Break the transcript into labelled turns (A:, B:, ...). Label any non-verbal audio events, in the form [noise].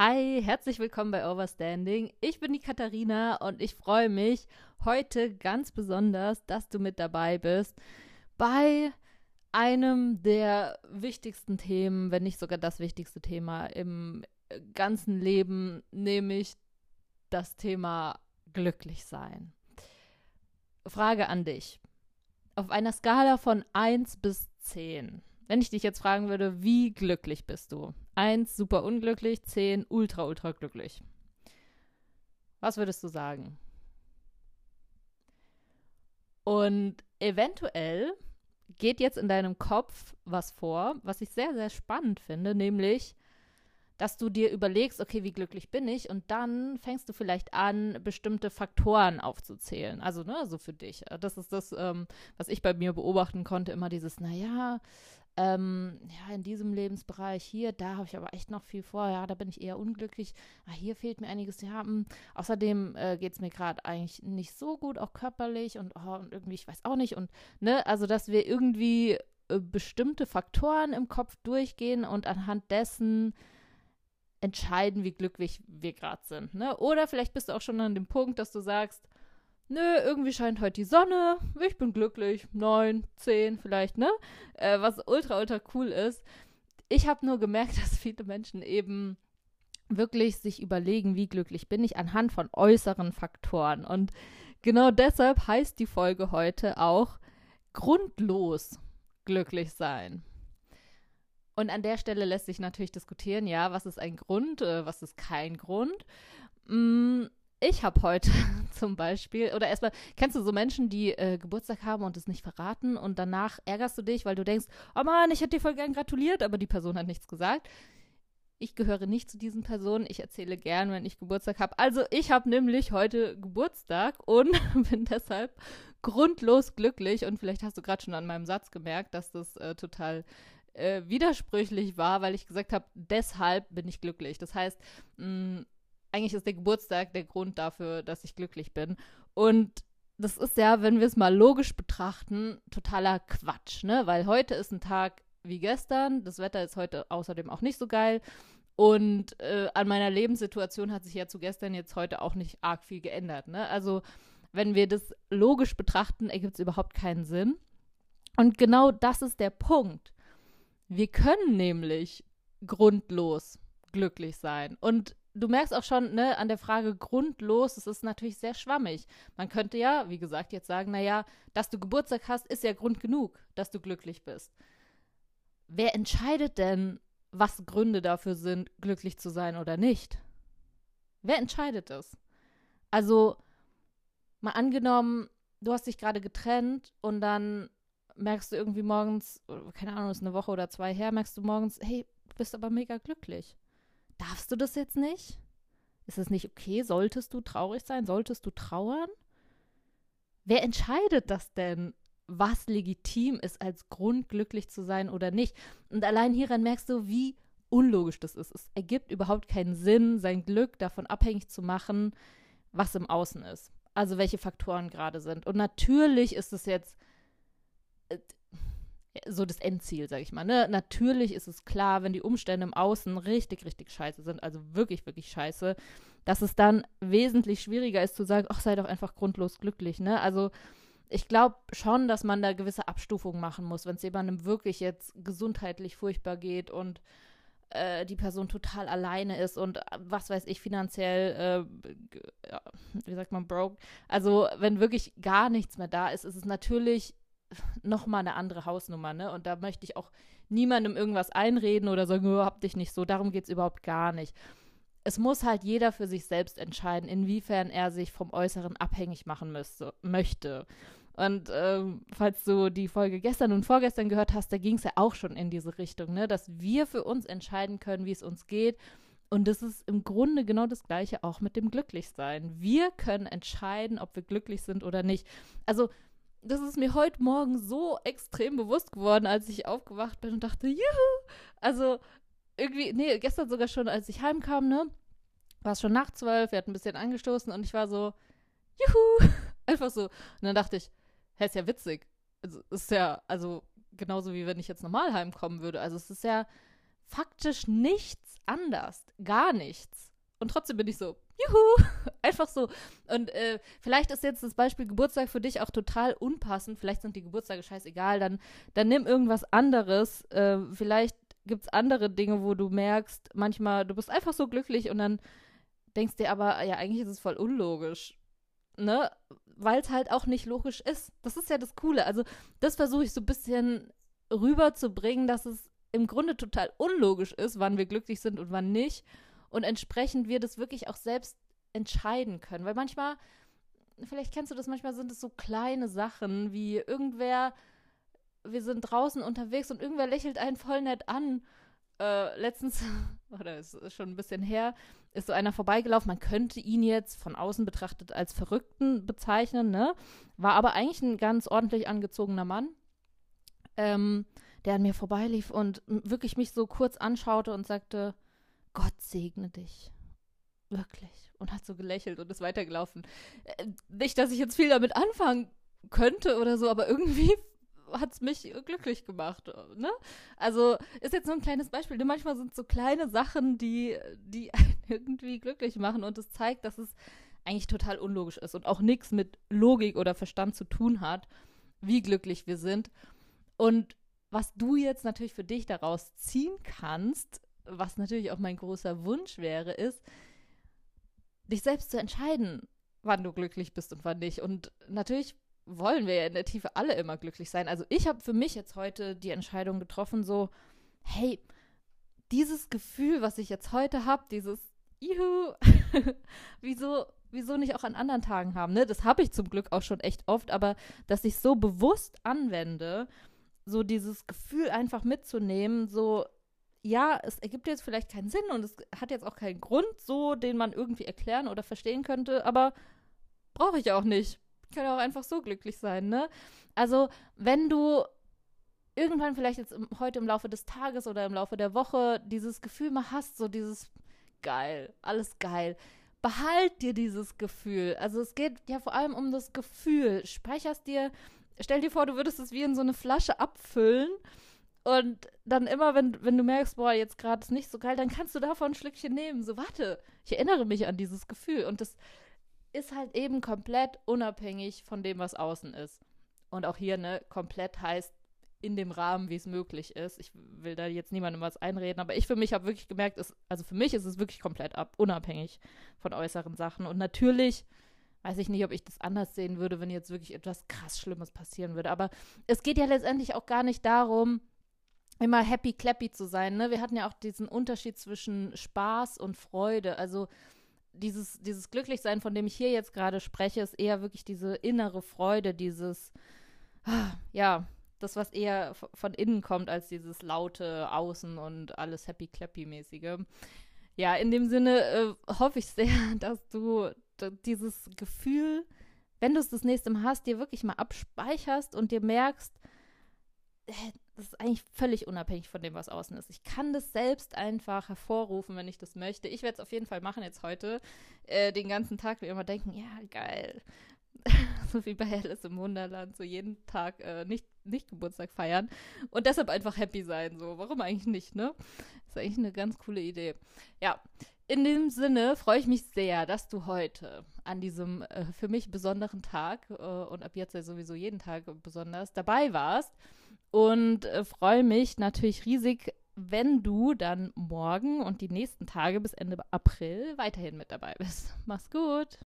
A: Hi, herzlich willkommen bei Overstanding. Ich bin die Katharina und ich freue mich heute ganz besonders, dass du mit dabei bist bei einem der wichtigsten Themen, wenn nicht sogar das wichtigste Thema im ganzen Leben, nämlich das Thema glücklich sein. Frage an dich. Auf einer Skala von 1 bis 10. Wenn ich dich jetzt fragen würde, wie glücklich bist du? 1 super unglücklich, 10 ultra, ultra glücklich. Was würdest du sagen? Und eventuell geht jetzt in deinem Kopf was vor, was ich sehr, sehr spannend finde, nämlich, dass du dir überlegst, okay, wie glücklich bin ich? Und dann fängst du vielleicht an, bestimmte Faktoren aufzuzählen. Also, ne, so für dich. Das ist das, ähm, was ich bei mir beobachten konnte, immer dieses, naja, ähm, ja, in diesem Lebensbereich hier, da habe ich aber echt noch viel vor, ja, da bin ich eher unglücklich. Ah, hier fehlt mir einiges, ja, mh. Hm. außerdem äh, geht es mir gerade eigentlich nicht so gut, auch körperlich und, oh, und irgendwie, ich weiß auch nicht. Und, ne, also, dass wir irgendwie äh, bestimmte Faktoren im Kopf durchgehen und anhand dessen entscheiden, wie glücklich wir gerade sind. Ne? Oder vielleicht bist du auch schon an dem Punkt, dass du sagst, nö, irgendwie scheint heute die Sonne, ich bin glücklich, neun, zehn vielleicht, ne? Äh, was ultra, ultra cool ist. Ich habe nur gemerkt, [laughs] dass viele Menschen eben wirklich sich überlegen, wie glücklich bin ich anhand von äußeren Faktoren. Und genau deshalb heißt die Folge heute auch grundlos glücklich sein. Und an der Stelle lässt sich natürlich diskutieren, ja, was ist ein Grund, äh, was ist kein Grund. Mm, ich habe heute zum Beispiel, oder erstmal, kennst du so Menschen, die äh, Geburtstag haben und es nicht verraten und danach ärgerst du dich, weil du denkst, oh Mann, ich hätte dir voll gern gratuliert, aber die Person hat nichts gesagt. Ich gehöre nicht zu diesen Personen. Ich erzähle gern, wenn ich Geburtstag habe. Also ich habe nämlich heute Geburtstag und [laughs] bin deshalb grundlos glücklich. Und vielleicht hast du gerade schon an meinem Satz gemerkt, dass das äh, total äh, widersprüchlich war, weil ich gesagt habe, deshalb bin ich glücklich. Das heißt, mh, eigentlich ist der Geburtstag der Grund dafür, dass ich glücklich bin. Und das ist ja, wenn wir es mal logisch betrachten, totaler Quatsch, ne? Weil heute ist ein Tag wie gestern. Das Wetter ist heute außerdem auch nicht so geil. Und äh, an meiner Lebenssituation hat sich ja zu gestern jetzt heute auch nicht arg viel geändert. Ne? Also, wenn wir das logisch betrachten, ergibt es überhaupt keinen Sinn. Und genau das ist der Punkt. Wir können nämlich grundlos glücklich sein. Und du merkst auch schon, ne, an der Frage grundlos, es ist natürlich sehr schwammig. Man könnte ja, wie gesagt, jetzt sagen, naja, dass du Geburtstag hast, ist ja Grund genug, dass du glücklich bist. Wer entscheidet denn, was Gründe dafür sind, glücklich zu sein oder nicht? Wer entscheidet es? Also, mal angenommen, du hast dich gerade getrennt und dann merkst du irgendwie morgens, keine Ahnung, ist eine Woche oder zwei her, merkst du morgens, hey, du bist aber mega glücklich. Darfst du das jetzt nicht? Ist es nicht okay? Solltest du traurig sein? Solltest du trauern? Wer entscheidet das denn, was legitim ist, als Grund glücklich zu sein oder nicht? Und allein hieran merkst du, wie unlogisch das ist. Es ergibt überhaupt keinen Sinn, sein Glück davon abhängig zu machen, was im Außen ist. Also welche Faktoren gerade sind. Und natürlich ist es jetzt so das Endziel, sag ich mal. Ne? Natürlich ist es klar, wenn die Umstände im Außen richtig, richtig scheiße sind, also wirklich, wirklich scheiße, dass es dann wesentlich schwieriger ist zu sagen, ach, sei doch einfach grundlos glücklich, ne? Also ich glaube schon, dass man da gewisse Abstufungen machen muss, wenn es jemandem wirklich jetzt gesundheitlich furchtbar geht und äh, die Person total alleine ist und äh, was weiß ich, finanziell, äh, ja, wie sagt man, broke. Also wenn wirklich gar nichts mehr da ist, ist es natürlich nochmal eine andere Hausnummer, ne? Und da möchte ich auch niemandem irgendwas einreden oder sagen, oh, hab dich nicht so. Darum geht es überhaupt gar nicht. Es muss halt jeder für sich selbst entscheiden, inwiefern er sich vom Äußeren abhängig machen müsste, möchte. Und ähm, falls du die Folge gestern und vorgestern gehört hast, da ging es ja auch schon in diese Richtung, ne? dass wir für uns entscheiden können, wie es uns geht. Und das ist im Grunde genau das Gleiche auch mit dem Glücklichsein. Wir können entscheiden, ob wir glücklich sind oder nicht. Also das ist mir heute Morgen so extrem bewusst geworden, als ich aufgewacht bin und dachte, juhu! Also irgendwie, nee, gestern sogar schon, als ich heimkam, ne, war es schon nach zwölf, wir hatten ein bisschen angestoßen und ich war so, juhu! [laughs] Einfach so. Und dann dachte ich, hä, ist ja witzig. Also, ist ja, also genauso wie wenn ich jetzt normal heimkommen würde. Also es ist ja faktisch nichts anders. Gar nichts. Und trotzdem bin ich so, juhu, einfach so. Und äh, vielleicht ist jetzt das Beispiel Geburtstag für dich auch total unpassend. Vielleicht sind die Geburtstage scheißegal. Dann, dann nimm irgendwas anderes. Äh, vielleicht gibt es andere Dinge, wo du merkst, manchmal, du bist einfach so glücklich und dann denkst dir aber, ja, eigentlich ist es voll unlogisch. Ne? Weil es halt auch nicht logisch ist. Das ist ja das Coole. Also, das versuche ich so ein bisschen rüberzubringen, dass es im Grunde total unlogisch ist, wann wir glücklich sind und wann nicht. Und entsprechend wir das wirklich auch selbst entscheiden können. Weil manchmal, vielleicht kennst du das, manchmal sind es so kleine Sachen, wie irgendwer, wir sind draußen unterwegs und irgendwer lächelt einen voll nett an. Äh, letztens, [laughs] oder es ist schon ein bisschen her, ist so einer vorbeigelaufen. Man könnte ihn jetzt von außen betrachtet als Verrückten bezeichnen, ne? War aber eigentlich ein ganz ordentlich angezogener Mann. Ähm, der an mir vorbeilief und wirklich mich so kurz anschaute und sagte, Gott segne dich. Wirklich. Und hat so gelächelt und ist weitergelaufen. Äh, nicht, dass ich jetzt viel damit anfangen könnte oder so, aber irgendwie [laughs] hat es mich glücklich gemacht. Ne? Also ist jetzt nur ein kleines Beispiel. Manchmal sind es so kleine Sachen, die, die [laughs] einen irgendwie glücklich machen und es zeigt, dass es eigentlich total unlogisch ist und auch nichts mit Logik oder Verstand zu tun hat, wie glücklich wir sind. Und was du jetzt natürlich für dich daraus ziehen kannst, was natürlich auch mein großer Wunsch wäre, ist, dich selbst zu entscheiden, wann du glücklich bist und wann nicht. Und natürlich wollen wir ja in der Tiefe alle immer glücklich sein. Also ich habe für mich jetzt heute die Entscheidung getroffen, so, hey, dieses Gefühl, was ich jetzt heute habe, dieses Juhu, [laughs] wieso, wieso nicht auch an anderen Tagen haben, ne? Das habe ich zum Glück auch schon echt oft, aber dass ich so bewusst anwende, so dieses Gefühl einfach mitzunehmen, so, ja, es ergibt jetzt vielleicht keinen Sinn und es hat jetzt auch keinen Grund, so, den man irgendwie erklären oder verstehen könnte, aber brauche ich auch nicht. Ich kann auch einfach so glücklich sein, ne? Also, wenn du irgendwann vielleicht jetzt im, heute im Laufe des Tages oder im Laufe der Woche dieses Gefühl mal hast, so dieses geil, alles geil. Behalt dir dieses Gefühl. Also es geht ja vor allem um das Gefühl. Speicherst dir stell dir vor, du würdest es wie in so eine Flasche abfüllen und dann immer, wenn, wenn du merkst, boah, jetzt gerade ist nicht so geil, dann kannst du davon ein Schlückchen nehmen. So, warte, ich erinnere mich an dieses Gefühl. Und das ist halt eben komplett unabhängig von dem, was außen ist. Und auch hier, ne, komplett heißt in dem Rahmen, wie es möglich ist. Ich will da jetzt niemandem was einreden, aber ich für mich habe wirklich gemerkt, ist, also für mich ist es wirklich komplett ab, unabhängig von äußeren Sachen. Und natürlich weiß ich nicht, ob ich das anders sehen würde, wenn jetzt wirklich etwas krass Schlimmes passieren würde. Aber es geht ja letztendlich auch gar nicht darum, immer happy clappy zu sein. Ne? Wir hatten ja auch diesen Unterschied zwischen Spaß und Freude. Also dieses, dieses Glücklichsein, von dem ich hier jetzt gerade spreche, ist eher wirklich diese innere Freude, dieses, ja, das, was eher von innen kommt, als dieses laute Außen und alles happy clappy mäßige. Ja, in dem Sinne äh, hoffe ich sehr, [laughs] dass du dieses Gefühl, wenn du es das nächste Mal hast, dir wirklich mal abspeicherst und dir merkst, äh, das ist eigentlich völlig unabhängig von dem, was außen ist. Ich kann das selbst einfach hervorrufen, wenn ich das möchte. Ich werde es auf jeden Fall machen jetzt heute, äh, den ganzen Tag, wie immer denken, ja, geil. [laughs] so wie bei Alice im Wunderland, so jeden Tag äh, nicht, nicht Geburtstag feiern und deshalb einfach happy sein. So, warum eigentlich nicht, ne? Ist eigentlich eine ganz coole Idee. Ja, in dem Sinne freue ich mich sehr, dass du heute an diesem äh, für mich besonderen Tag äh, und ab jetzt ja sowieso jeden Tag besonders dabei warst und äh, freue mich natürlich riesig, wenn du dann morgen und die nächsten Tage bis Ende April weiterhin mit dabei bist. Mach's gut!